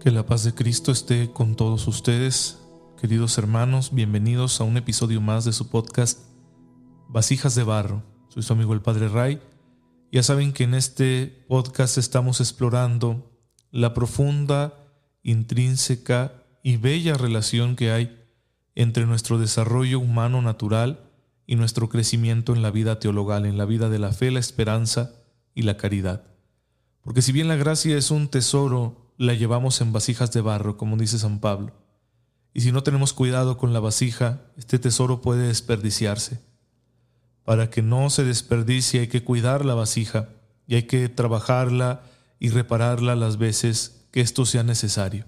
Que la paz de Cristo esté con todos ustedes, queridos hermanos, bienvenidos a un episodio más de su podcast Vasijas de Barro. Soy su amigo el Padre Ray. Ya saben que en este podcast estamos explorando la profunda, intrínseca y bella relación que hay entre nuestro desarrollo humano natural y nuestro crecimiento en la vida teologal, en la vida de la fe, la esperanza y la caridad. Porque si bien la gracia es un tesoro, la llevamos en vasijas de barro, como dice San Pablo. Y si no tenemos cuidado con la vasija, este tesoro puede desperdiciarse. Para que no se desperdicie hay que cuidar la vasija y hay que trabajarla y repararla las veces que esto sea necesario.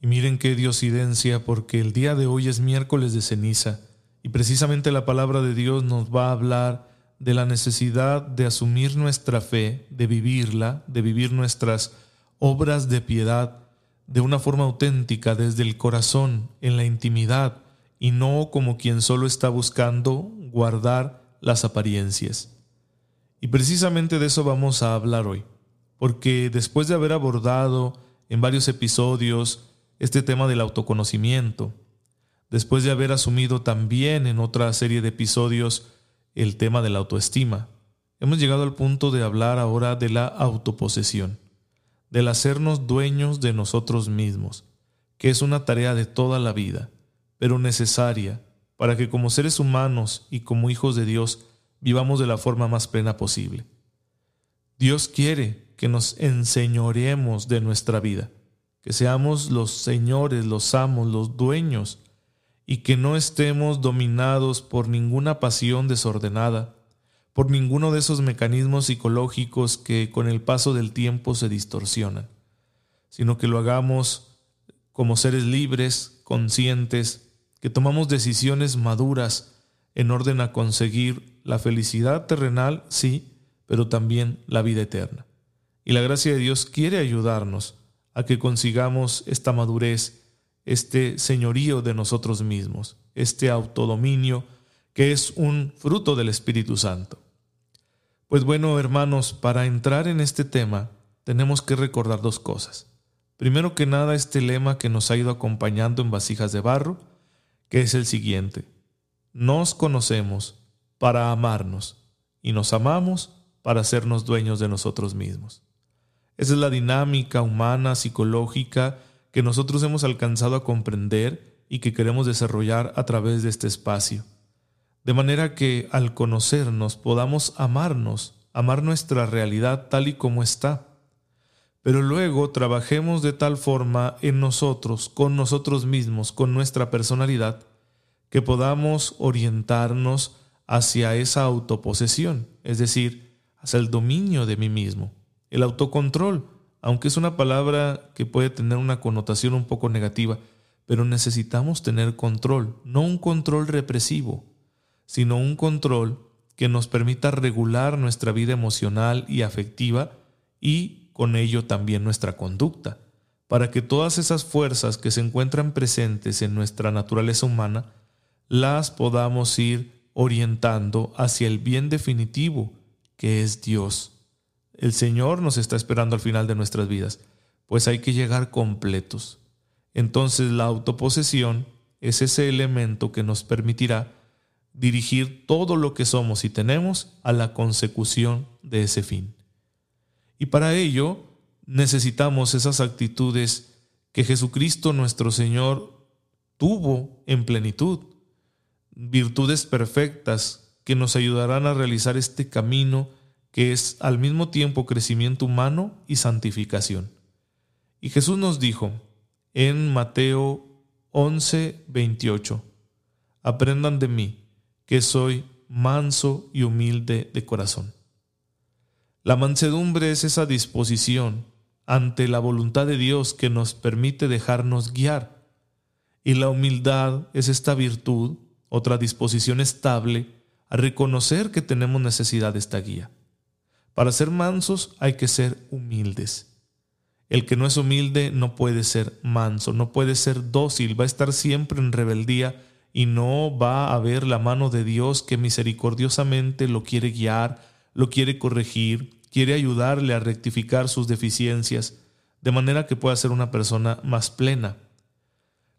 Y miren qué diosidencia, porque el día de hoy es miércoles de ceniza y precisamente la palabra de Dios nos va a hablar de la necesidad de asumir nuestra fe, de vivirla, de vivir nuestras obras de piedad de una forma auténtica desde el corazón, en la intimidad, y no como quien solo está buscando guardar las apariencias. Y precisamente de eso vamos a hablar hoy, porque después de haber abordado en varios episodios este tema del autoconocimiento, después de haber asumido también en otra serie de episodios el tema de la autoestima. Hemos llegado al punto de hablar ahora de la autoposesión, del hacernos dueños de nosotros mismos, que es una tarea de toda la vida, pero necesaria para que como seres humanos y como hijos de Dios vivamos de la forma más plena posible. Dios quiere que nos enseñoremos de nuestra vida, que seamos los señores, los amos, los dueños y que no estemos dominados por ninguna pasión desordenada, por ninguno de esos mecanismos psicológicos que con el paso del tiempo se distorsionan, sino que lo hagamos como seres libres, conscientes, que tomamos decisiones maduras en orden a conseguir la felicidad terrenal, sí, pero también la vida eterna. Y la gracia de Dios quiere ayudarnos a que consigamos esta madurez este señorío de nosotros mismos, este autodominio que es un fruto del Espíritu Santo. Pues bueno, hermanos, para entrar en este tema tenemos que recordar dos cosas. Primero que nada, este lema que nos ha ido acompañando en vasijas de barro, que es el siguiente. Nos conocemos para amarnos y nos amamos para hacernos dueños de nosotros mismos. Esa es la dinámica humana, psicológica, que nosotros hemos alcanzado a comprender y que queremos desarrollar a través de este espacio. De manera que al conocernos podamos amarnos, amar nuestra realidad tal y como está. Pero luego trabajemos de tal forma en nosotros, con nosotros mismos, con nuestra personalidad, que podamos orientarnos hacia esa autoposesión, es decir, hacia el dominio de mí mismo, el autocontrol, aunque es una palabra que puede tener una connotación un poco negativa, pero necesitamos tener control, no un control represivo, sino un control que nos permita regular nuestra vida emocional y afectiva y con ello también nuestra conducta, para que todas esas fuerzas que se encuentran presentes en nuestra naturaleza humana las podamos ir orientando hacia el bien definitivo que es Dios. El Señor nos está esperando al final de nuestras vidas, pues hay que llegar completos. Entonces la autoposesión es ese elemento que nos permitirá dirigir todo lo que somos y tenemos a la consecución de ese fin. Y para ello necesitamos esas actitudes que Jesucristo nuestro Señor tuvo en plenitud, virtudes perfectas que nos ayudarán a realizar este camino que es al mismo tiempo crecimiento humano y santificación. Y Jesús nos dijo en Mateo 11, 28, aprendan de mí, que soy manso y humilde de corazón. La mansedumbre es esa disposición ante la voluntad de Dios que nos permite dejarnos guiar. Y la humildad es esta virtud, otra disposición estable, a reconocer que tenemos necesidad de esta guía. Para ser mansos hay que ser humildes. El que no es humilde no puede ser manso, no puede ser dócil, va a estar siempre en rebeldía y no va a ver la mano de Dios que misericordiosamente lo quiere guiar, lo quiere corregir, quiere ayudarle a rectificar sus deficiencias. de manera que pueda ser una persona más plena.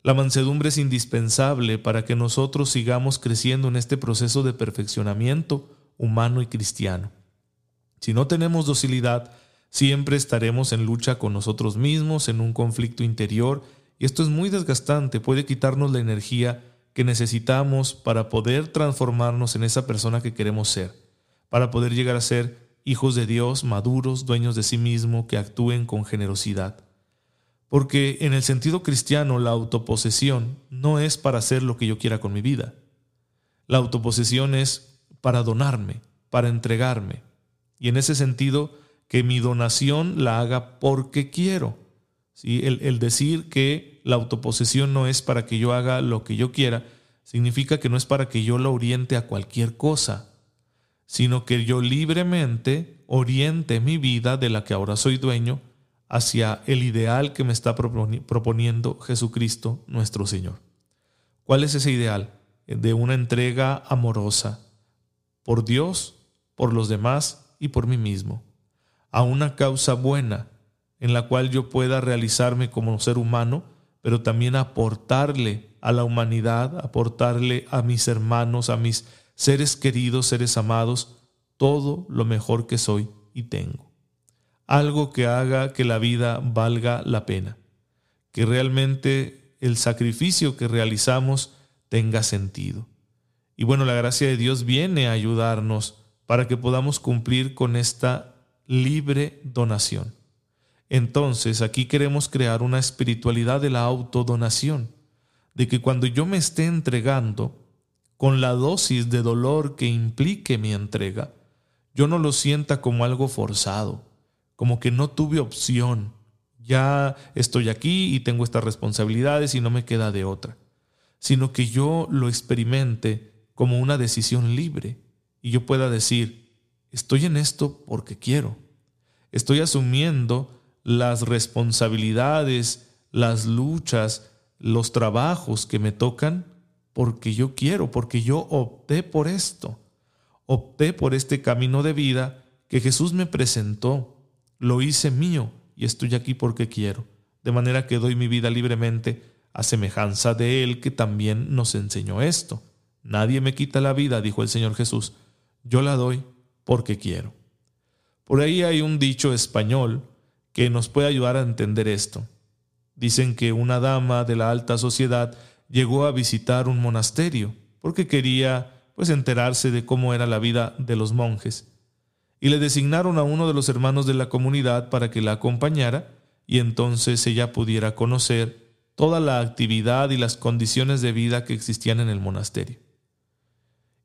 La mansedumbre es indispensable para que nosotros sigamos creciendo en este proceso de perfeccionamiento humano y cristiano. Si no tenemos docilidad, siempre estaremos en lucha con nosotros mismos, en un conflicto interior, y esto es muy desgastante, puede quitarnos la energía que necesitamos para poder transformarnos en esa persona que queremos ser, para poder llegar a ser hijos de Dios, maduros, dueños de sí mismo, que actúen con generosidad. Porque en el sentido cristiano la autoposesión no es para hacer lo que yo quiera con mi vida. La autoposesión es para donarme, para entregarme. Y en ese sentido, que mi donación la haga porque quiero. El, el decir que la autoposesión no es para que yo haga lo que yo quiera, significa que no es para que yo la oriente a cualquier cosa, sino que yo libremente oriente mi vida de la que ahora soy dueño hacia el ideal que me está proponiendo Jesucristo nuestro Señor. ¿Cuál es ese ideal? De una entrega amorosa por Dios, por los demás y por mí mismo, a una causa buena en la cual yo pueda realizarme como ser humano, pero también aportarle a la humanidad, aportarle a mis hermanos, a mis seres queridos, seres amados, todo lo mejor que soy y tengo. Algo que haga que la vida valga la pena, que realmente el sacrificio que realizamos tenga sentido. Y bueno, la gracia de Dios viene a ayudarnos para que podamos cumplir con esta libre donación. Entonces, aquí queremos crear una espiritualidad de la autodonación, de que cuando yo me esté entregando, con la dosis de dolor que implique mi entrega, yo no lo sienta como algo forzado, como que no tuve opción. Ya estoy aquí y tengo estas responsabilidades y no me queda de otra, sino que yo lo experimente como una decisión libre y yo pueda decir, estoy en esto porque quiero. Estoy asumiendo las responsabilidades, las luchas, los trabajos que me tocan porque yo quiero, porque yo opté por esto. Opté por este camino de vida que Jesús me presentó. Lo hice mío y estoy aquí porque quiero. De manera que doy mi vida libremente a semejanza de Él que también nos enseñó esto. Nadie me quita la vida, dijo el Señor Jesús. Yo la doy porque quiero. Por ahí hay un dicho español que nos puede ayudar a entender esto. Dicen que una dama de la alta sociedad llegó a visitar un monasterio porque quería pues enterarse de cómo era la vida de los monjes y le designaron a uno de los hermanos de la comunidad para que la acompañara y entonces ella pudiera conocer toda la actividad y las condiciones de vida que existían en el monasterio.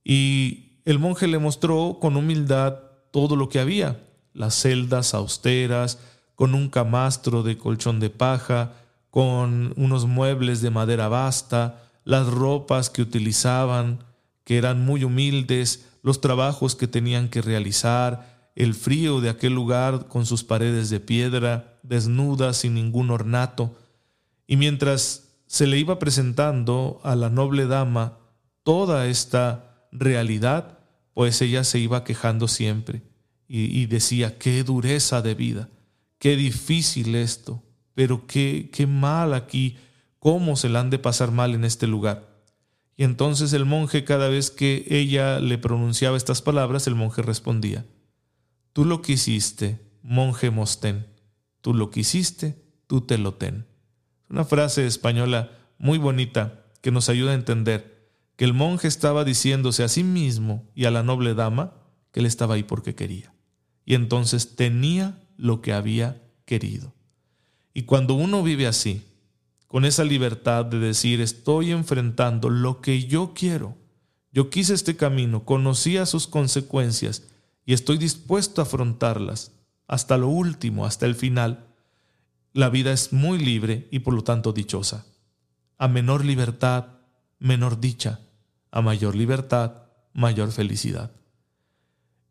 Y el monje le mostró con humildad todo lo que había, las celdas austeras, con un camastro de colchón de paja, con unos muebles de madera basta, las ropas que utilizaban, que eran muy humildes, los trabajos que tenían que realizar, el frío de aquel lugar con sus paredes de piedra, desnudas, sin ningún ornato. Y mientras se le iba presentando a la noble dama toda esta realidad, pues ella se iba quejando siempre y, y decía, qué dureza de vida, qué difícil esto, pero qué, qué mal aquí, cómo se la han de pasar mal en este lugar. Y entonces el monje, cada vez que ella le pronunciaba estas palabras, el monje respondía, Tú lo quisiste, monje Mostén, tú lo quisiste, tú te lo ten. Una frase española muy bonita que nos ayuda a entender que el monje estaba diciéndose a sí mismo y a la noble dama que él estaba ahí porque quería. Y entonces tenía lo que había querido. Y cuando uno vive así, con esa libertad de decir, estoy enfrentando lo que yo quiero, yo quise este camino, conocía sus consecuencias y estoy dispuesto a afrontarlas hasta lo último, hasta el final, la vida es muy libre y por lo tanto dichosa. A menor libertad, menor dicha. A mayor libertad, mayor felicidad.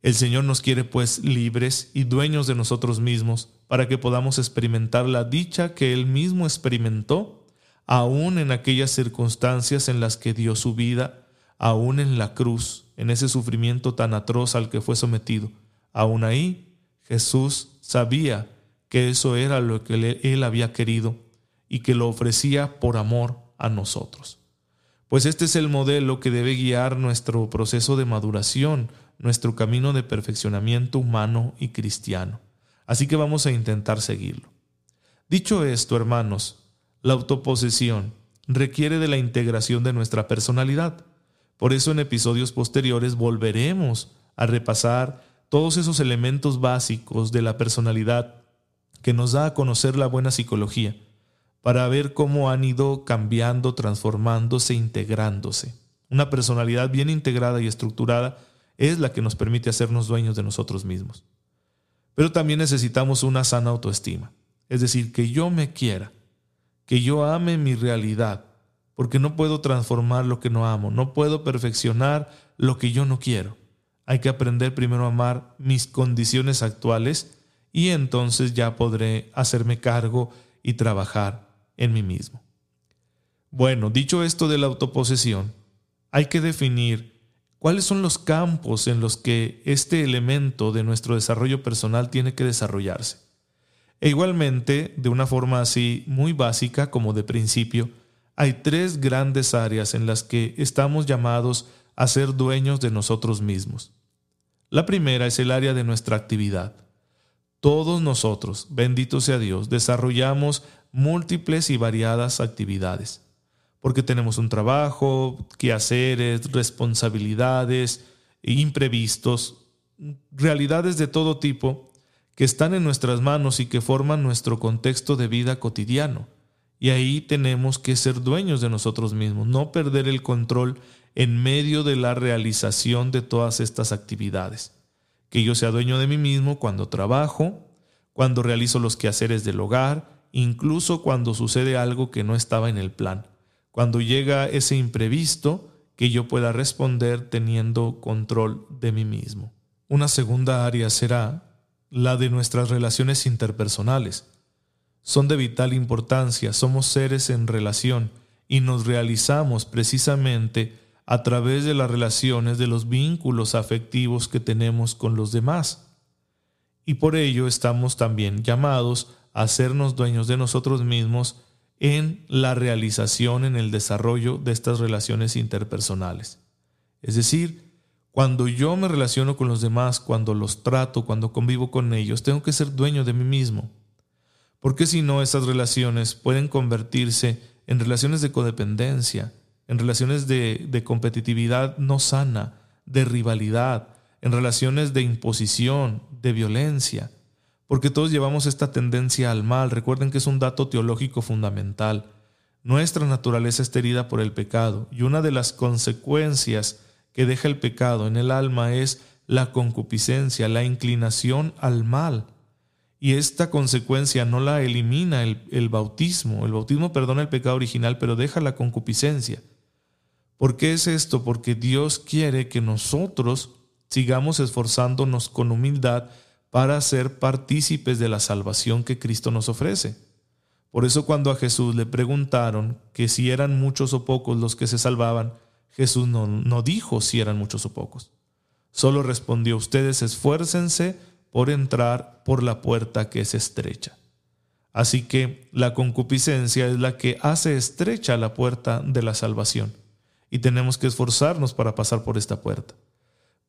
El Señor nos quiere pues libres y dueños de nosotros mismos para que podamos experimentar la dicha que Él mismo experimentó, aún en aquellas circunstancias en las que dio su vida, aún en la cruz, en ese sufrimiento tan atroz al que fue sometido. Aún ahí, Jesús sabía que eso era lo que Él había querido y que lo ofrecía por amor a nosotros. Pues este es el modelo que debe guiar nuestro proceso de maduración, nuestro camino de perfeccionamiento humano y cristiano. Así que vamos a intentar seguirlo. Dicho esto, hermanos, la autoposesión requiere de la integración de nuestra personalidad. Por eso en episodios posteriores volveremos a repasar todos esos elementos básicos de la personalidad que nos da a conocer la buena psicología, para ver cómo han ido cambiando, transformándose, integrándose. Una personalidad bien integrada y estructurada es la que nos permite hacernos dueños de nosotros mismos. Pero también necesitamos una sana autoestima, es decir, que yo me quiera, que yo ame mi realidad, porque no puedo transformar lo que no amo, no puedo perfeccionar lo que yo no quiero. Hay que aprender primero a amar mis condiciones actuales y entonces ya podré hacerme cargo y trabajar en mí mismo. Bueno, dicho esto de la autoposesión, hay que definir cuáles son los campos en los que este elemento de nuestro desarrollo personal tiene que desarrollarse. E igualmente, de una forma así muy básica como de principio, hay tres grandes áreas en las que estamos llamados a ser dueños de nosotros mismos. La primera es el área de nuestra actividad. Todos nosotros, bendito sea Dios, desarrollamos múltiples y variadas actividades, porque tenemos un trabajo, quehaceres, responsabilidades, imprevistos, realidades de todo tipo que están en nuestras manos y que forman nuestro contexto de vida cotidiano. Y ahí tenemos que ser dueños de nosotros mismos, no perder el control en medio de la realización de todas estas actividades. Que yo sea dueño de mí mismo cuando trabajo, cuando realizo los quehaceres del hogar, incluso cuando sucede algo que no estaba en el plan, cuando llega ese imprevisto que yo pueda responder teniendo control de mí mismo. Una segunda área será la de nuestras relaciones interpersonales. Son de vital importancia, somos seres en relación y nos realizamos precisamente a través de las relaciones de los vínculos afectivos que tenemos con los demás. Y por ello estamos también llamados hacernos dueños de nosotros mismos en la realización, en el desarrollo de estas relaciones interpersonales. Es decir, cuando yo me relaciono con los demás, cuando los trato, cuando convivo con ellos, tengo que ser dueño de mí mismo. Porque si no, estas relaciones pueden convertirse en relaciones de codependencia, en relaciones de, de competitividad no sana, de rivalidad, en relaciones de imposición, de violencia porque todos llevamos esta tendencia al mal. Recuerden que es un dato teológico fundamental. Nuestra naturaleza está herida por el pecado y una de las consecuencias que deja el pecado en el alma es la concupiscencia, la inclinación al mal. Y esta consecuencia no la elimina el, el, bautismo. El bautismo perdona el pecado original, pero deja la concupiscencia. ¿Por qué es esto? Porque Dios quiere que nosotros sigamos esforzándonos con humildad para ser partícipes de la salvación que Cristo nos ofrece. Por eso cuando a Jesús le preguntaron que si eran muchos o pocos los que se salvaban, Jesús no, dijo si eran muchos o pocos. Solo respondió, ustedes esfuércense por entrar por la puerta que es estrecha. Así que la concupiscencia es la que hace estrecha la puerta de la salvación y tenemos que esforzarnos para pasar por esta puerta.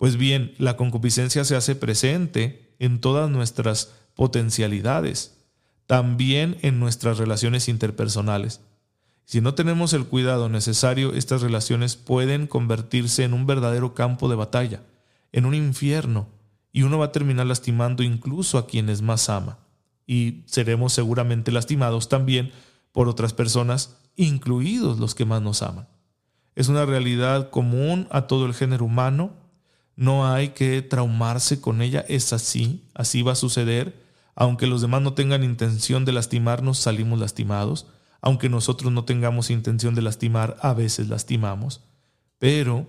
Pues bien, la concupiscencia se hace presente en todas nuestras potencialidades, también en nuestras relaciones interpersonales. Si no tenemos el cuidado necesario, estas relaciones pueden convertirse en un verdadero campo de batalla, en un infierno, y uno va a terminar lastimando incluso a quienes más ama. Y seremos seguramente lastimados también por otras personas, incluidos los que más nos aman. Es una realidad común a todo el género humano no hay que traumarse con ella, es así, así va a suceder. Aunque los demás no tengan intención de lastimarnos, salimos lastimados. Aunque nosotros no tengamos intención de lastimar, a veces lastimamos. Pero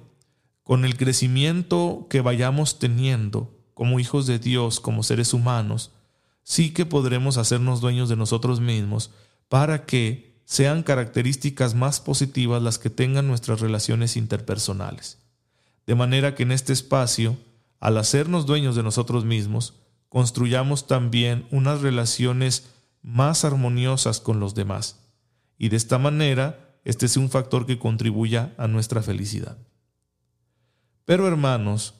con el crecimiento que vayamos teniendo como hijos de Dios, como seres humanos, sí que podremos hacernos dueños de nosotros mismos para que sean características más positivas las que tengan nuestras relaciones interpersonales. De manera que en este espacio, al hacernos dueños de nosotros mismos, construyamos también unas relaciones más armoniosas con los demás. Y de esta manera, este es un factor que contribuya a nuestra felicidad. Pero hermanos,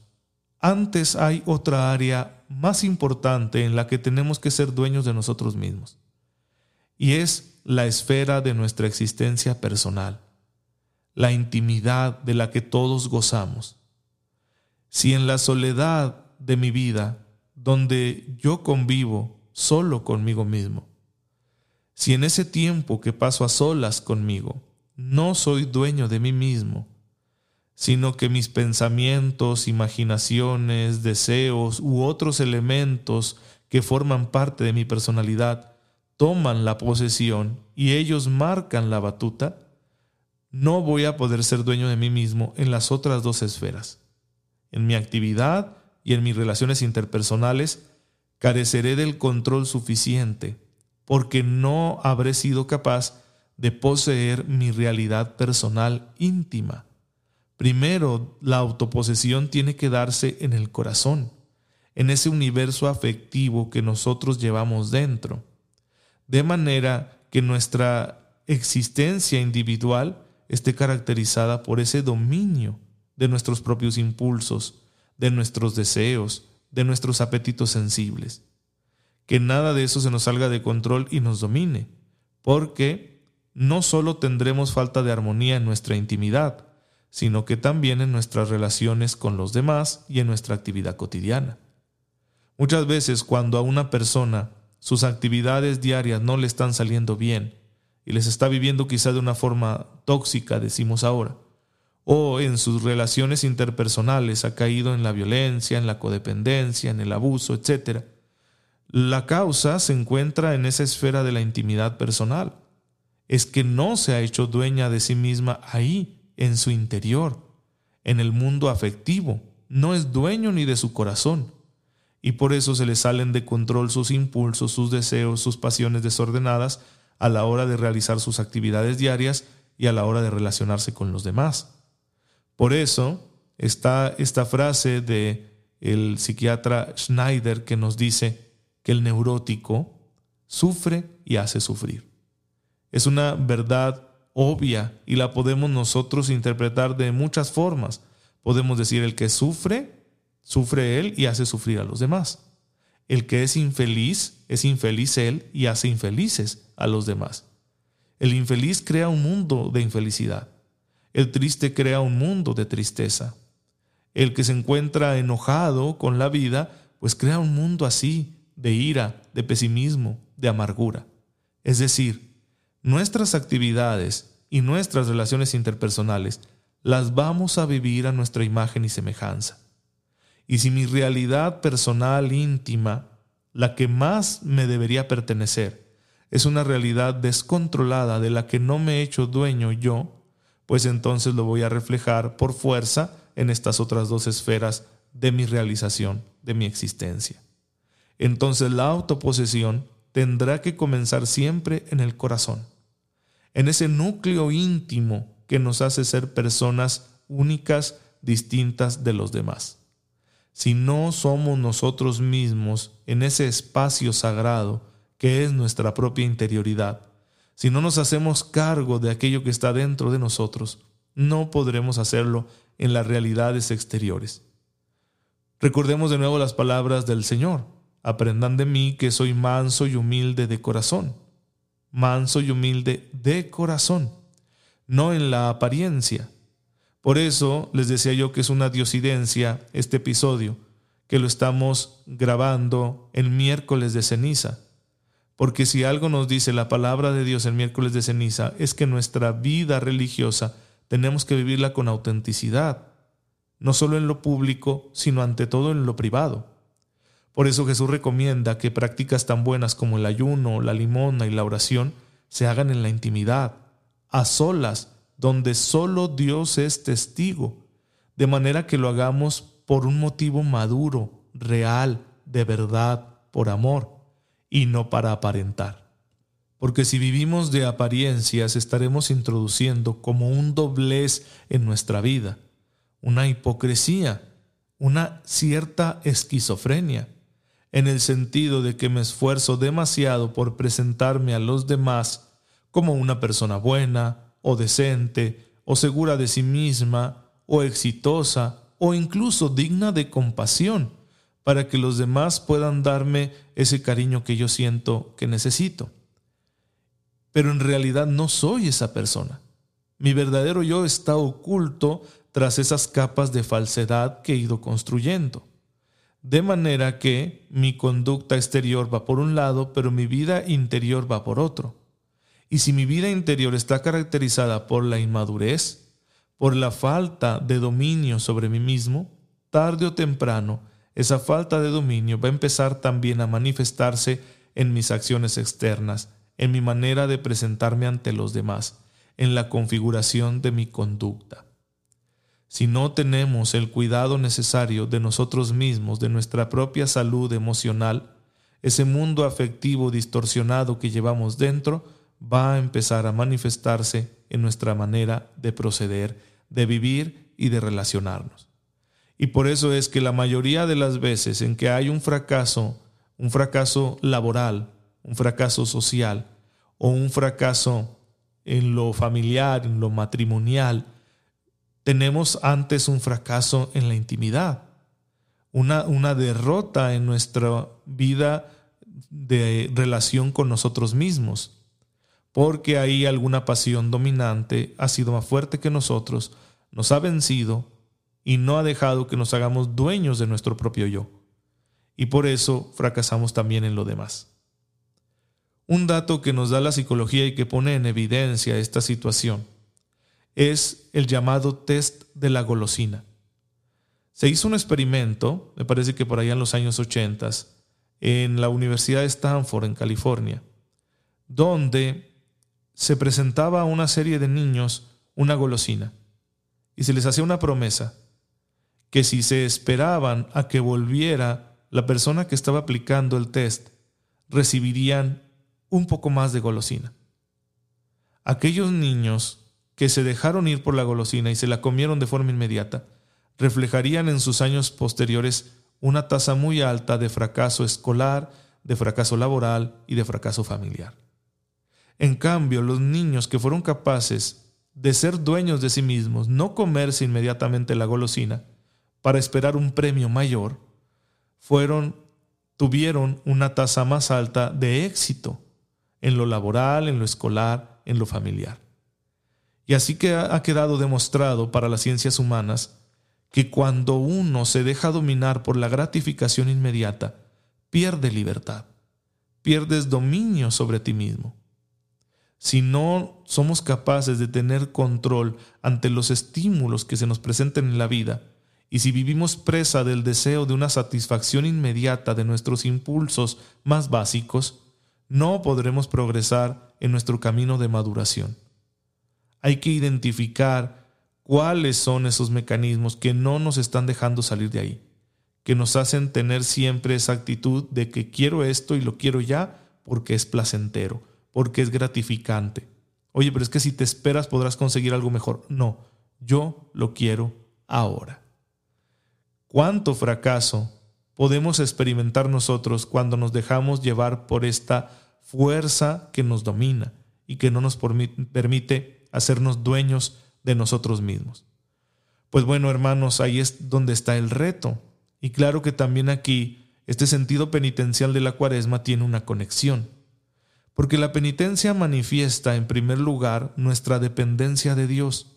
antes hay otra área más importante en la que tenemos que ser dueños de nosotros mismos. Y es la esfera de nuestra existencia personal, la intimidad de la que todos gozamos. Si en la soledad de mi vida, donde yo convivo solo conmigo mismo, si en ese tiempo que paso a solas conmigo, no soy dueño de mí mismo, sino que mis pensamientos, imaginaciones, deseos u otros elementos que forman parte de mi personalidad toman la posesión y ellos marcan la batuta, no voy a poder ser dueño de mí mismo en las otras dos esferas. En mi actividad y en mis relaciones interpersonales careceré del control suficiente porque no habré sido capaz de poseer mi realidad personal íntima. Primero, la autoposesión tiene que darse en el corazón, en ese universo afectivo que nosotros llevamos dentro, de manera que nuestra existencia individual esté caracterizada por ese dominio de nuestros propios impulsos, de nuestros deseos, de nuestros apetitos sensibles. Que nada de eso se nos salga de control y nos domine, porque no solo tendremos falta de armonía en nuestra intimidad, sino que también en nuestras relaciones con los demás y en nuestra actividad cotidiana. Muchas veces cuando a una persona sus actividades diarias no le están saliendo bien y les está viviendo quizá de una forma tóxica, decimos ahora, o en sus relaciones interpersonales ha caído en la violencia, en la codependencia, en el abuso, etc. La causa se encuentra en esa esfera de la intimidad personal. Es que no se ha hecho dueña de sí misma ahí, en su interior, en el mundo afectivo. No es dueño ni de su corazón. Y por eso se le salen de control sus impulsos, sus deseos, sus pasiones desordenadas a la hora de realizar sus actividades diarias y a la hora de relacionarse con los demás. Por eso está esta frase de el psiquiatra Schneider que nos dice que el neurótico sufre y hace sufrir. Es una verdad obvia y la podemos nosotros interpretar de muchas formas. Podemos decir el que sufre, sufre él y hace sufrir a los demás. El que es infeliz, es infeliz él y hace infelices a los demás. El infeliz crea un mundo de infelicidad. El triste crea un mundo de tristeza. El que se encuentra enojado con la vida, pues crea un mundo así, de ira, de pesimismo, de amargura. Es decir, nuestras actividades y nuestras relaciones interpersonales las vamos a vivir a nuestra imagen y semejanza. Y si mi realidad personal íntima, la que más me debería pertenecer, es una realidad descontrolada de la que no me he hecho dueño yo, pues entonces lo voy a reflejar por fuerza en estas otras dos esferas de mi realización, de mi existencia. Entonces la autoposesión tendrá que comenzar siempre en el corazón, en ese núcleo íntimo que nos hace ser personas únicas, distintas de los demás. Si no somos nosotros mismos en ese espacio sagrado que es nuestra propia interioridad, si no nos hacemos cargo de aquello que está dentro de nosotros, no podremos hacerlo en las realidades exteriores. Recordemos de nuevo las palabras del Señor. Aprendan de mí que soy manso y humilde de corazón. Manso y humilde de corazón, no en la apariencia. Por eso les decía yo que es una diosidencia este episodio, que lo estamos grabando el miércoles de ceniza porque si algo nos dice la palabra de Dios el miércoles de ceniza es que nuestra vida religiosa tenemos que vivirla con autenticidad, no solo en lo público, sino ante todo en lo privado. Por eso Jesús recomienda que prácticas tan buenas como el ayuno, la limona y la oración se hagan en la intimidad, a solas, donde solo Dios es testigo, de manera que lo hagamos por un motivo maduro, real, de verdad, por amor y no para aparentar. Porque si vivimos de apariencias estaremos introduciendo como un doblez en nuestra vida, una hipocresía, una cierta esquizofrenia, en el sentido de que me esfuerzo demasiado por presentarme a los demás como una persona buena o decente o segura de sí misma o exitosa o incluso digna de compasión para que los demás puedan darme ese cariño que yo siento que necesito. Pero en realidad no soy esa persona. Mi verdadero yo está oculto tras esas capas de falsedad que he ido construyendo. De manera que mi conducta exterior va por un lado, pero mi vida interior va por otro. Y si mi vida interior está caracterizada por la inmadurez, por la falta de dominio sobre mí mismo, tarde o temprano, esa falta de dominio va a empezar también a manifestarse en mis acciones externas, en mi manera de presentarme ante los demás, en la configuración de mi conducta. Si no tenemos el cuidado necesario de nosotros mismos, de nuestra propia salud emocional, ese mundo afectivo distorsionado que llevamos dentro va a empezar a manifestarse en nuestra manera de proceder, de vivir y de relacionarnos. Y por eso es que la mayoría de las veces en que hay un fracaso, un fracaso laboral, un fracaso social o un fracaso en lo familiar, en lo matrimonial, tenemos antes un fracaso en la intimidad, una, una derrota en nuestra vida de relación con nosotros mismos, porque ahí alguna pasión dominante ha sido más fuerte que nosotros, nos ha vencido y no ha dejado que nos hagamos dueños de nuestro propio yo. Y por eso fracasamos también en lo demás. Un dato que nos da la psicología y que pone en evidencia esta situación es el llamado test de la golosina. Se hizo un experimento, me parece que por allá en los años 80, en la Universidad de Stanford, en California, donde se presentaba a una serie de niños una golosina y se les hacía una promesa que si se esperaban a que volviera la persona que estaba aplicando el test, recibirían un poco más de golosina. Aquellos niños que se dejaron ir por la golosina y se la comieron de forma inmediata, reflejarían en sus años posteriores una tasa muy alta de fracaso escolar, de fracaso laboral y de fracaso familiar. En cambio, los niños que fueron capaces de ser dueños de sí mismos, no comerse inmediatamente la golosina para esperar un premio mayor, fueron tuvieron una tasa más alta de éxito en lo laboral, en lo escolar, en lo familiar. Y así que ha quedado demostrado para las ciencias humanas que cuando uno se deja dominar por la gratificación inmediata, pierde libertad, pierdes dominio sobre ti mismo. Si no somos capaces de tener control ante los estímulos que se nos presenten en la vida, y si vivimos presa del deseo de una satisfacción inmediata de nuestros impulsos más básicos, no podremos progresar en nuestro camino de maduración. Hay que identificar cuáles son esos mecanismos que no nos están dejando salir de ahí, que nos hacen tener siempre esa actitud de que quiero esto y lo quiero ya porque es placentero, porque es gratificante. Oye, pero es que si te esperas podrás conseguir algo mejor. No, yo lo quiero ahora. ¿Cuánto fracaso podemos experimentar nosotros cuando nos dejamos llevar por esta fuerza que nos domina y que no nos permite hacernos dueños de nosotros mismos. Pues bueno, hermanos, ahí es donde está el reto. Y claro que también aquí este sentido penitencial de la cuaresma tiene una conexión. Porque la penitencia manifiesta en primer lugar nuestra dependencia de Dios.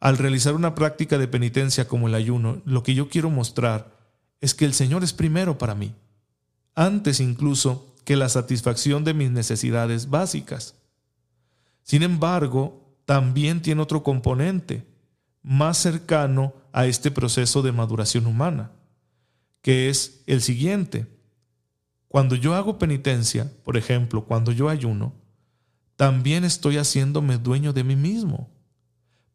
Al realizar una práctica de penitencia como el ayuno, lo que yo quiero mostrar es que el Señor es primero para mí, antes incluso que la satisfacción de mis necesidades básicas. Sin embargo, también tiene otro componente más cercano a este proceso de maduración humana, que es el siguiente. Cuando yo hago penitencia, por ejemplo, cuando yo ayuno, también estoy haciéndome dueño de mí mismo,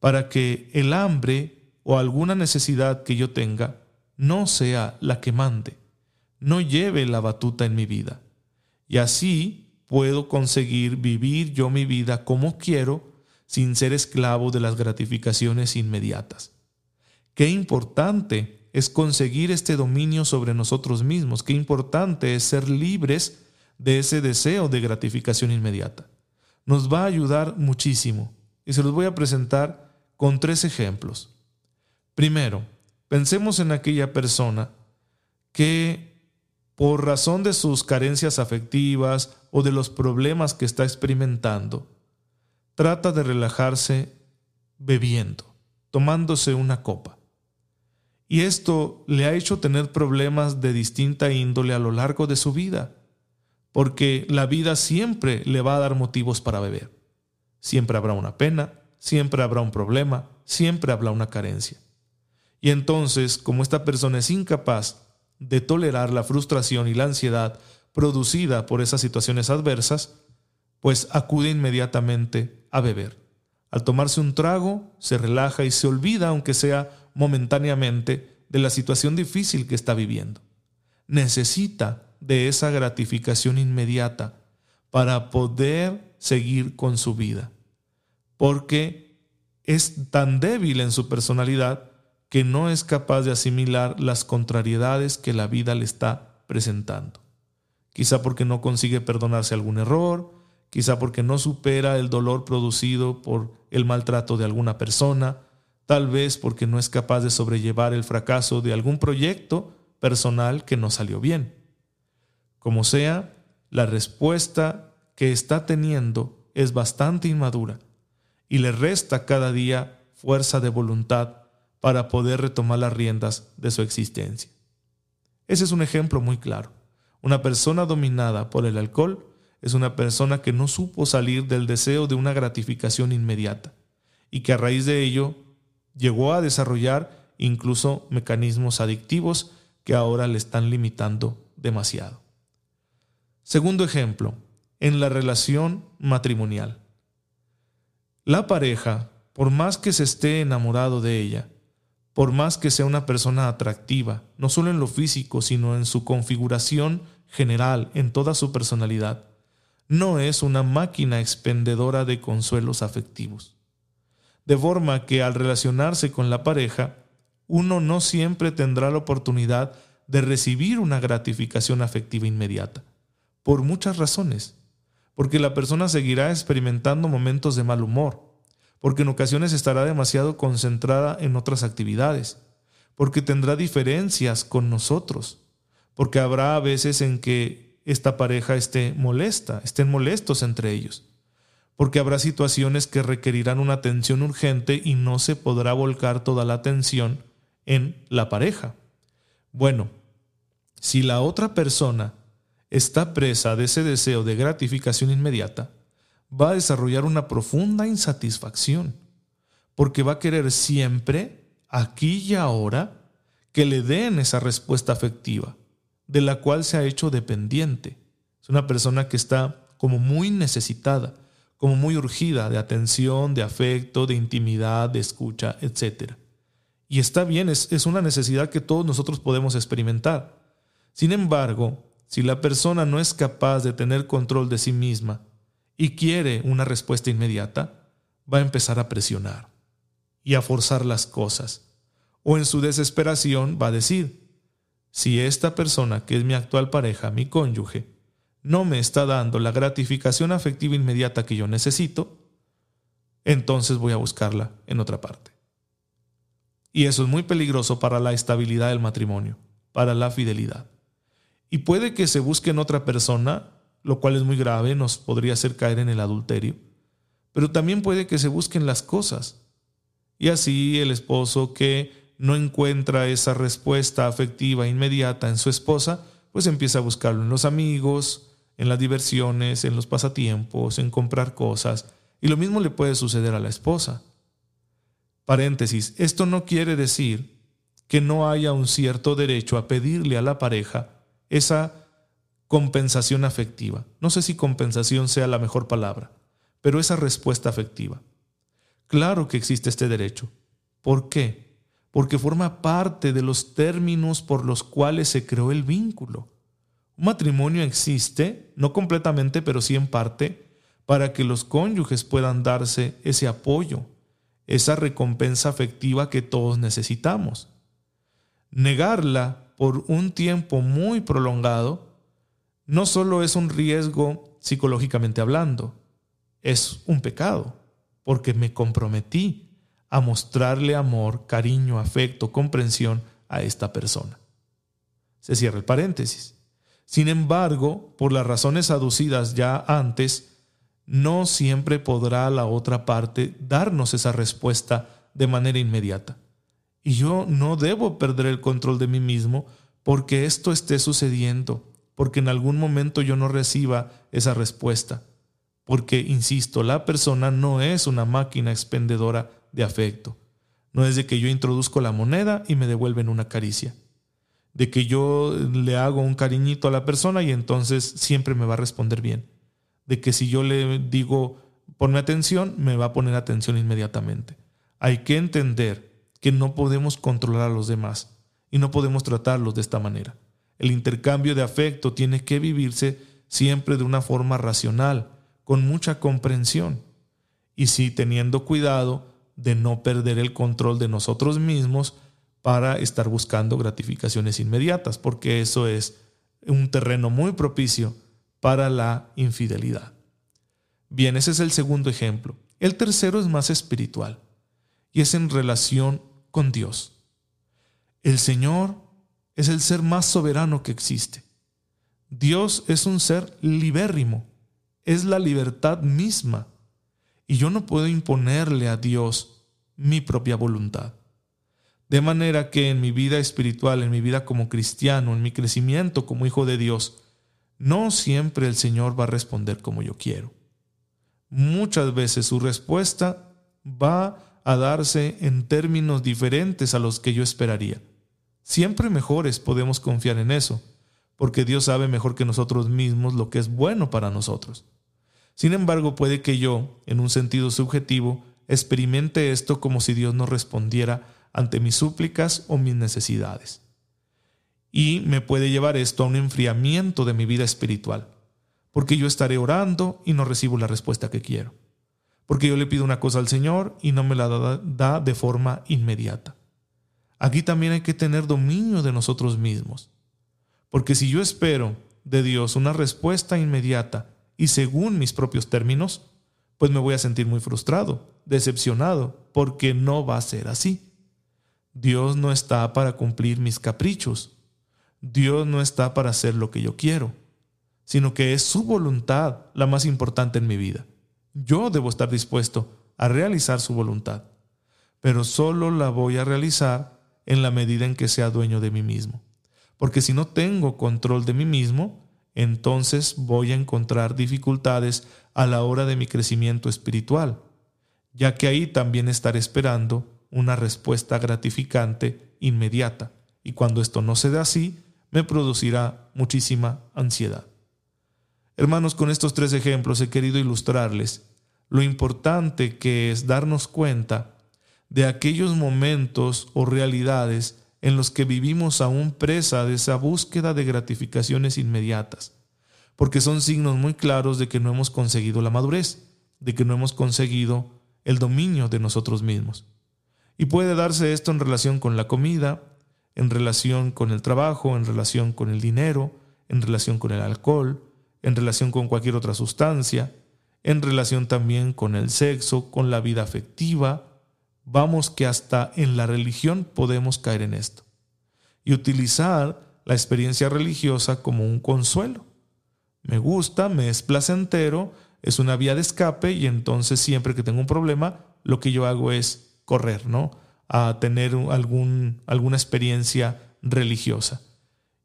para que el hambre o alguna necesidad que yo tenga no sea la que mande, no lleve la batuta en mi vida. Y así puedo conseguir vivir yo mi vida como quiero sin ser esclavo de las gratificaciones inmediatas. Qué importante es conseguir este dominio sobre nosotros mismos. Qué importante es ser libres de ese deseo de gratificación inmediata. Nos va a ayudar muchísimo y se los voy a presentar con tres ejemplos. Primero, pensemos en aquella persona que por razón de sus carencias afectivas o de los problemas que está experimentando, trata de relajarse bebiendo, tomándose una copa. Y esto le ha hecho tener problemas de distinta índole a lo largo de su vida, porque la vida siempre le va a dar motivos para beber. Siempre habrá una pena, siempre habrá un problema, siempre habrá una carencia. Y entonces, como esta persona es incapaz de tolerar la frustración y la ansiedad producida por esas situaciones adversas, pues acude inmediatamente a beber. Al tomarse un trago, se relaja y se olvida, aunque sea momentáneamente, de la situación difícil que está viviendo. Necesita de esa gratificación inmediata para poder seguir con su vida, porque es tan débil en su personalidad que no es capaz de asimilar las contrariedades que la vida le está presentando. Quizá porque no consigue perdonarse algún error, quizá porque no supera el dolor producido por el maltrato de alguna persona, tal vez porque no es capaz de sobrellevar el fracaso de algún proyecto personal que no salió bien. Como sea, la respuesta que está teniendo es bastante inmadura y le resta cada día fuerza de voluntad para poder retomar las riendas de su existencia. Ese es un ejemplo muy claro. Una persona dominada por el alcohol es una persona que no supo salir del deseo de una gratificación inmediata y que a raíz de ello llegó a desarrollar incluso mecanismos adictivos que ahora le están limitando demasiado. Segundo ejemplo, en la relación matrimonial. La pareja, por más que se esté enamorado de ella, por más que sea una persona atractiva, no solo en lo físico, sino en su configuración general, en toda su personalidad, no es una máquina expendedora de consuelos afectivos. De forma que al relacionarse con la pareja, uno no siempre tendrá la oportunidad de recibir una gratificación afectiva inmediata, por muchas razones, porque la persona seguirá experimentando momentos de mal humor, porque en ocasiones estará demasiado concentrada en otras actividades, porque tendrá diferencias con nosotros, porque habrá veces en que esta pareja esté molesta, estén molestos entre ellos, porque habrá situaciones que requerirán una atención urgente y no se podrá volcar toda la atención en la pareja. Bueno, si la otra persona está presa de ese deseo de gratificación inmediata, va a desarrollar una profunda insatisfacción, porque va a querer siempre, aquí y ahora, que le den esa respuesta afectiva, de la cual se ha hecho dependiente. Es una persona que está como muy necesitada, como muy urgida de atención, de afecto, de intimidad, de escucha, etc. Y está bien, es, es una necesidad que todos nosotros podemos experimentar. Sin embargo, si la persona no es capaz de tener control de sí misma, y quiere una respuesta inmediata, va a empezar a presionar y a forzar las cosas. O en su desesperación va a decir, si esta persona que es mi actual pareja, mi cónyuge, no me está dando la gratificación afectiva inmediata que yo necesito, entonces voy a buscarla en otra parte. Y eso es muy peligroso para la estabilidad del matrimonio, para la fidelidad. Y puede que se busque en otra persona lo cual es muy grave, nos podría hacer caer en el adulterio. Pero también puede que se busquen las cosas. Y así el esposo que no encuentra esa respuesta afectiva inmediata en su esposa, pues empieza a buscarlo en los amigos, en las diversiones, en los pasatiempos, en comprar cosas. Y lo mismo le puede suceder a la esposa. Paréntesis, esto no quiere decir que no haya un cierto derecho a pedirle a la pareja esa compensación afectiva. No sé si compensación sea la mejor palabra, pero esa respuesta afectiva. Claro que existe este derecho. ¿Por qué? Porque forma parte de los términos por los cuales se creó el vínculo. Un matrimonio existe, no completamente, pero sí en parte, para que los cónyuges puedan darse ese apoyo, esa recompensa afectiva que todos necesitamos. negarla por un tiempo muy prolongado no solo es un riesgo psicológicamente hablando, es un pecado, porque me comprometí a mostrarle amor, cariño, afecto, comprensión a esta persona. Se cierra el paréntesis. Sin embargo, por las razones aducidas ya antes, no siempre podrá la otra parte darnos esa respuesta de manera inmediata. Y yo no debo perder el control de mí mismo porque esto esté sucediendo, porque en algún momento yo no reciba esa respuesta. Porque, insisto, la persona no es una máquina expendedora de afecto. No es de que yo introduzco la moneda y me devuelven una caricia. De que yo le hago un cariñito a la persona y entonces siempre me va a responder bien. De que si yo le digo ponme atención, me va a poner atención inmediatamente. Hay que entender que no podemos controlar a los demás y no podemos tratarlos de esta manera. El intercambio de afecto tiene que vivirse siempre de una forma racional, con mucha comprensión, y sí teniendo cuidado de no perder el control de nosotros mismos para estar buscando gratificaciones inmediatas, porque eso es un terreno muy propicio para la infidelidad. Bien, ese es el segundo ejemplo. El tercero es más espiritual y es en relación con Dios. El Señor es el ser más soberano que existe. Dios es un ser libérrimo, es la libertad misma, y yo no puedo imponerle a Dios mi propia voluntad. De manera que en mi vida espiritual, en mi vida como cristiano, en mi crecimiento como hijo de Dios, no siempre el Señor va a responder como yo quiero. Muchas veces su respuesta va a darse en términos diferentes a los que yo esperaría. Siempre mejores podemos confiar en eso, porque Dios sabe mejor que nosotros mismos lo que es bueno para nosotros. Sin embargo, puede que yo, en un sentido subjetivo, experimente esto como si Dios no respondiera ante mis súplicas o mis necesidades. Y me puede llevar esto a un enfriamiento de mi vida espiritual, porque yo estaré orando y no recibo la respuesta que quiero porque yo le pido una cosa al Señor y no me la da, de forma inmediata. Aquí también hay que tener dominio de nosotros mismos, porque si yo espero de Dios una respuesta inmediata y según mis propios términos, pues me voy a sentir muy frustrado, decepcionado, porque no va a ser así. Dios no está para cumplir mis caprichos. Dios no está para hacer lo que yo quiero, sino que es su voluntad la más importante en mi vida. Yo debo estar dispuesto a realizar su voluntad, pero solo la voy a realizar en la medida en que sea dueño de mí mismo. Porque si no tengo control de mí mismo, entonces voy a encontrar dificultades a la hora de mi crecimiento espiritual, ya que ahí también estaré esperando una respuesta gratificante inmediata, y cuando esto no se dé así, me producirá muchísima ansiedad. Hermanos, con estos tres ejemplos he querido ilustrarles lo importante que es darnos cuenta de aquellos momentos o realidades en los que vivimos aún presa de esa búsqueda de gratificaciones inmediatas, porque son signos muy claros de que no hemos conseguido la madurez, de que no hemos conseguido el dominio de nosotros mismos. Y puede darse esto en relación con la comida, en relación con el trabajo, en relación con el dinero, en relación con el alcohol, en relación con cualquier otra sustancia, en relación también con el sexo, con la vida afectiva. Vamos que hasta en la religión podemos caer en esto y utilizar la experiencia religiosa como un consuelo. Me gusta, me es placentero, es una vía de escape y entonces siempre que tengo un problema, lo que yo hago es correr, ¿no? A tener algún, alguna experiencia religiosa.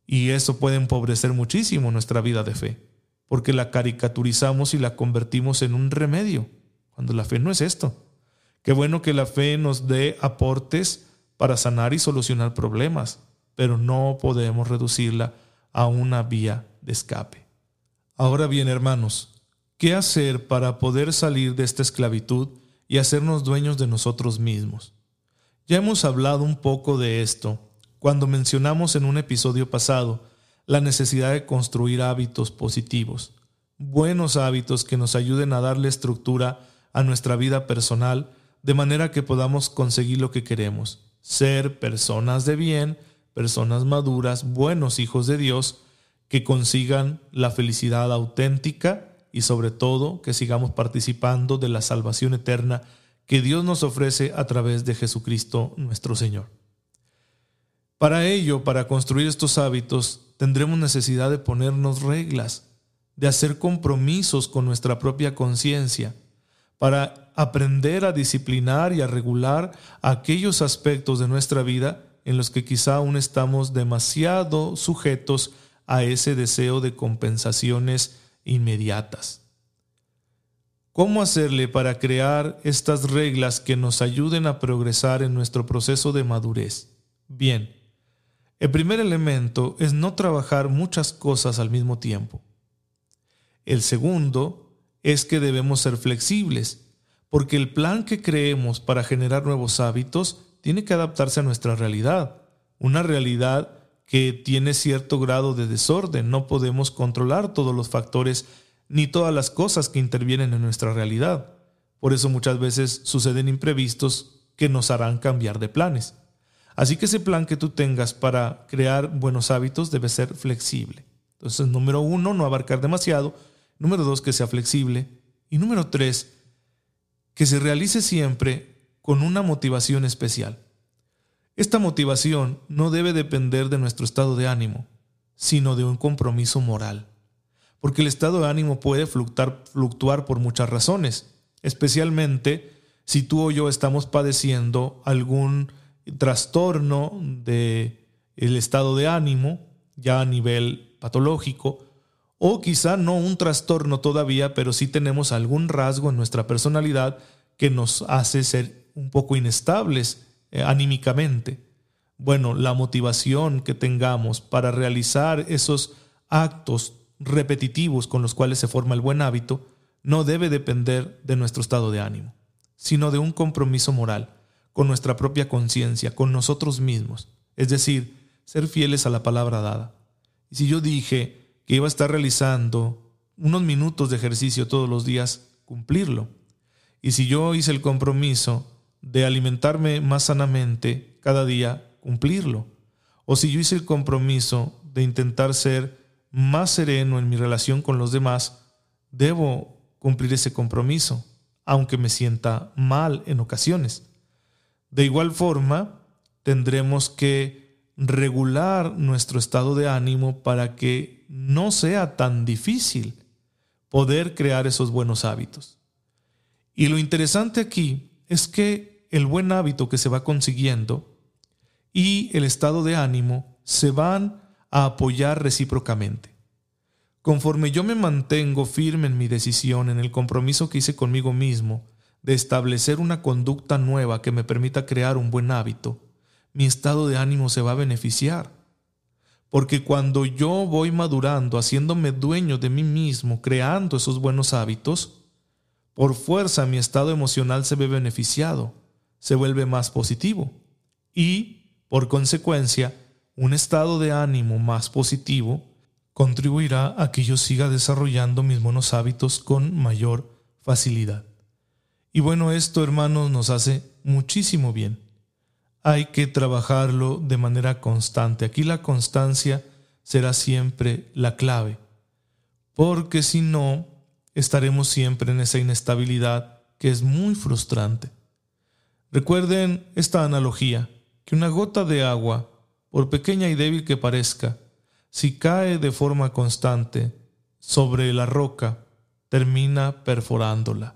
Y eso puede empobrecer muchísimo nuestra vida de fe porque la caricaturizamos y la convertimos en un remedio, cuando la fe no es esto. Qué bueno que la fe nos dé aportes para sanar y solucionar problemas, pero no podemos reducirla a una vía de escape. Ahora bien, hermanos, ¿qué hacer para poder salir de esta esclavitud y hacernos dueños de nosotros mismos? Ya hemos hablado un poco de esto cuando mencionamos en un episodio pasado la necesidad de construir hábitos positivos, buenos hábitos que nos ayuden a darle estructura a nuestra vida personal de manera que podamos conseguir lo que queremos, ser personas de bien, personas maduras, buenos hijos de Dios, que consigan la felicidad auténtica y sobre todo que sigamos participando de la salvación eterna que Dios nos ofrece a través de Jesucristo nuestro Señor. Para ello, para construir estos hábitos, tendremos necesidad de ponernos reglas, de hacer compromisos con nuestra propia conciencia, para aprender a disciplinar y a regular aquellos aspectos de nuestra vida en los que quizá aún estamos demasiado sujetos a ese deseo de compensaciones inmediatas. ¿Cómo hacerle para crear estas reglas que nos ayuden a progresar en nuestro proceso de madurez? Bien, el primer elemento es no trabajar muchas cosas al mismo tiempo. El segundo es que debemos ser flexibles, porque el plan que creemos para generar nuevos hábitos tiene que adaptarse a nuestra realidad, una realidad que tiene cierto grado de desorden. No podemos controlar todos los factores ni todas las cosas que intervienen en nuestra realidad. Por eso muchas veces suceden imprevistos que nos harán cambiar de planes. Así que ese plan que tú tengas para crear buenos hábitos debe ser flexible. Entonces, número uno, no abarcar demasiado. Número dos, que sea flexible. Y número tres, que se realice siempre con una motivación especial. Esta motivación no debe depender de nuestro estado de ánimo, sino de un compromiso moral. Porque el estado de ánimo puede fluctuar, fluctuar por muchas razones, especialmente si tú o yo estamos padeciendo algún trastorno del el estado de ánimo, ya a nivel patológico, o quizá no un trastorno todavía, pero sí tenemos algún rasgo en nuestra personalidad que nos hace ser un poco inestables eh, anímicamente. Bueno, la motivación que tengamos para realizar esos actos repetitivos con los cuales se forma el buen hábito no debe depender de nuestro estado de ánimo, sino de un compromiso moral con nuestra propia conciencia, con nosotros mismos, es decir, ser fieles a la palabra dada. Y si yo dije que iba a estar realizando unos minutos de ejercicio todos los días, cumplirlo. Y si yo hice el compromiso de alimentarme más sanamente cada día, cumplirlo. O si yo hice el compromiso de intentar ser más sereno en mi relación con los demás, debo cumplir ese compromiso, aunque me sienta mal en ocasiones. De igual forma, tendremos que regular nuestro estado de ánimo para que no sea tan difícil poder crear esos buenos hábitos. Y lo interesante aquí es que el buen hábito que se va consiguiendo y el estado de ánimo se van a apoyar recíprocamente. Conforme yo me mantengo firme en mi decisión, en el compromiso que hice conmigo mismo, de establecer una conducta nueva que me permita crear un buen hábito, mi estado de ánimo se va a beneficiar. Porque cuando yo voy madurando, haciéndome dueño de mí mismo, creando esos buenos hábitos, por fuerza mi estado emocional se ve beneficiado, se vuelve más positivo. Y, por consecuencia, un estado de ánimo más positivo contribuirá a que yo siga desarrollando mis buenos hábitos con mayor facilidad. Y bueno, esto, hermanos, nos hace muchísimo bien. Hay que trabajarlo de manera constante. Aquí la constancia será siempre la clave, porque si no, estaremos siempre en esa inestabilidad que es muy frustrante. Recuerden esta analogía, que una gota de agua, por pequeña y débil que parezca, si cae de forma constante sobre la roca, termina perforándola.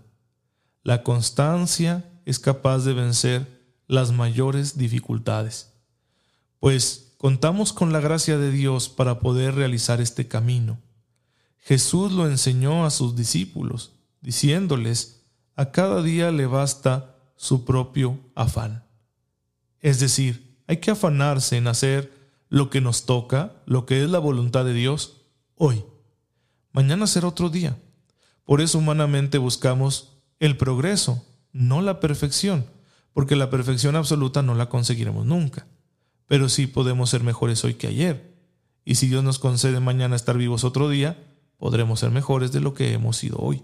La constancia es capaz de vencer las mayores dificultades, pues contamos con la gracia de Dios para poder realizar este camino. Jesús lo enseñó a sus discípulos, diciéndoles, a cada día le basta su propio afán. Es decir, hay que afanarse en hacer lo que nos toca, lo que es la voluntad de Dios, hoy. Mañana será otro día. Por eso humanamente buscamos el progreso, no la perfección, porque la perfección absoluta no la conseguiremos nunca. Pero sí podemos ser mejores hoy que ayer. Y si Dios nos concede mañana estar vivos otro día, podremos ser mejores de lo que hemos sido hoy.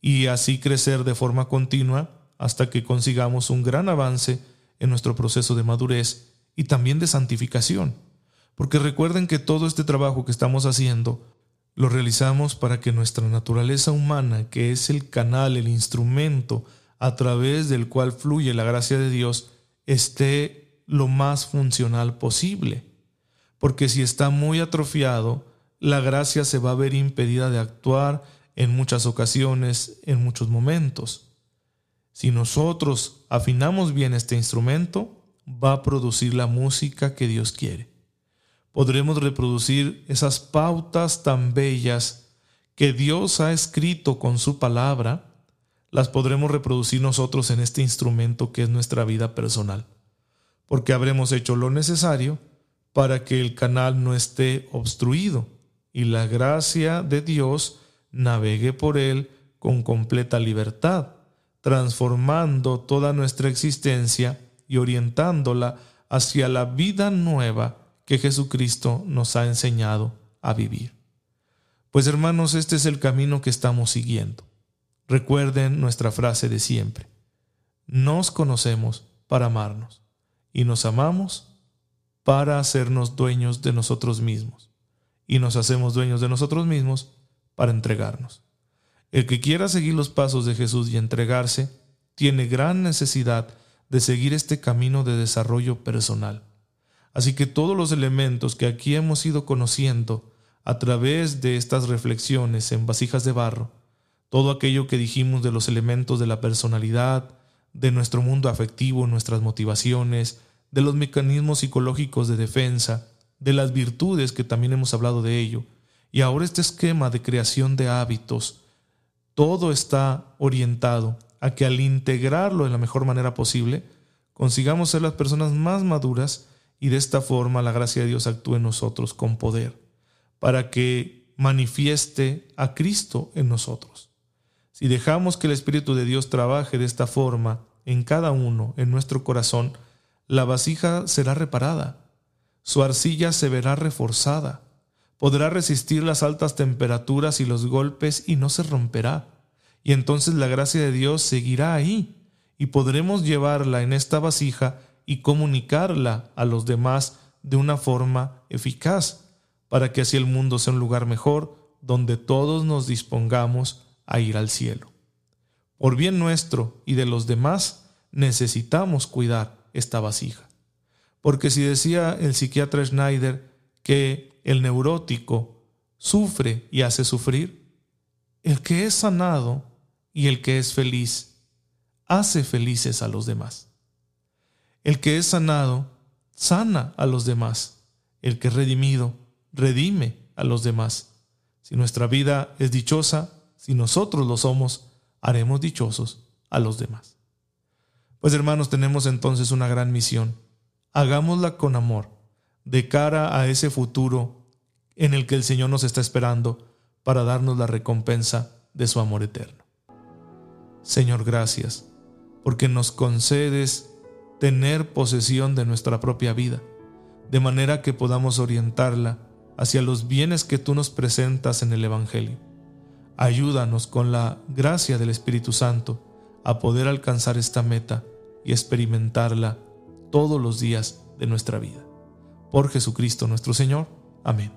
Y así crecer de forma continua hasta que consigamos un gran avance en nuestro proceso de madurez y también de santificación. Porque recuerden que todo este trabajo que estamos haciendo lo realizamos para que nuestra naturaleza humana, que es el canal, el instrumento a través del cual fluye la gracia de Dios, esté lo más funcional posible. Porque si está muy atrofiado, la gracia se va a ver impedida de actuar en muchas ocasiones, en muchos momentos. Si nosotros afinamos bien este instrumento, va a producir la música que Dios quiere. Podremos reproducir esas pautas tan bellas que Dios ha escrito con su palabra, las podremos reproducir nosotros en este instrumento que es nuestra vida personal, porque habremos hecho lo necesario para que el canal no esté obstruido y la gracia de Dios navegue por él con completa libertad, transformando toda nuestra existencia y orientándola hacia la vida nueva que Jesucristo nos ha enseñado a vivir. Pues hermanos, este es el camino que estamos siguiendo. Recuerden nuestra frase de siempre. Nos conocemos para amarnos y nos amamos para hacernos dueños de nosotros mismos. Y nos hacemos dueños de nosotros mismos para entregarnos. El que quiera seguir los pasos de Jesús y entregarse, tiene gran necesidad de seguir este camino de desarrollo personal. Así que todos los elementos que aquí hemos ido conociendo a través de estas reflexiones en vasijas de barro, todo aquello que dijimos de los elementos de la personalidad, de nuestro mundo afectivo, nuestras motivaciones, de los mecanismos psicológicos de defensa, de las virtudes que también hemos hablado de ello, y ahora este esquema de creación de hábitos, todo está orientado a que al integrarlo de la mejor manera posible, consigamos ser las personas más maduras y de esta forma la gracia de Dios actúe en nosotros con poder, para que manifieste a Cristo en nosotros. Si dejamos que el Espíritu de Dios trabaje de esta forma en cada uno, en nuestro corazón, la vasija será reparada, su arcilla se verá reforzada, podrá resistir las altas temperaturas y los golpes y no se romperá. Y entonces la gracia de Dios seguirá ahí y podremos llevarla en esta vasija y comunicarla a los demás de una forma eficaz, para que así el mundo sea un lugar mejor donde todos nos dispongamos a ir al cielo. Por bien nuestro y de los demás, necesitamos cuidar esta vasija. Porque si decía el psiquiatra Schneider que el neurótico sufre y hace sufrir, el que es sanado y el que es feliz hace felices a los demás. El que es sanado sana a los demás. El que es redimido redime a los demás. Si nuestra vida es dichosa, si nosotros lo somos, haremos dichosos a los demás. Pues hermanos, tenemos entonces una gran misión. Hagámosla con amor de cara a ese futuro en el que el Señor nos está esperando para darnos la recompensa de su amor eterno. Señor, gracias, porque nos concedes tener posesión de nuestra propia vida, de manera que podamos orientarla hacia los bienes que tú nos presentas en el Evangelio. Ayúdanos con la gracia del Espíritu Santo a poder alcanzar esta meta y experimentarla todos los días de nuestra vida por Jesucristo nuestro Señor. Amén.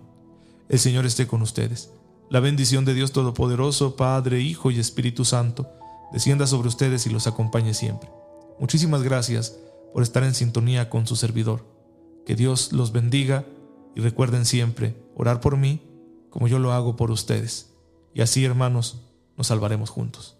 El Señor esté con ustedes. La bendición de Dios Todopoderoso, Padre, Hijo y Espíritu Santo, descienda sobre ustedes y los acompañe siempre. Muchísimas gracias por estar en sintonía con su servidor. Que Dios los bendiga y recuerden siempre orar por mí como yo lo hago por ustedes. Y así, hermanos, nos salvaremos juntos.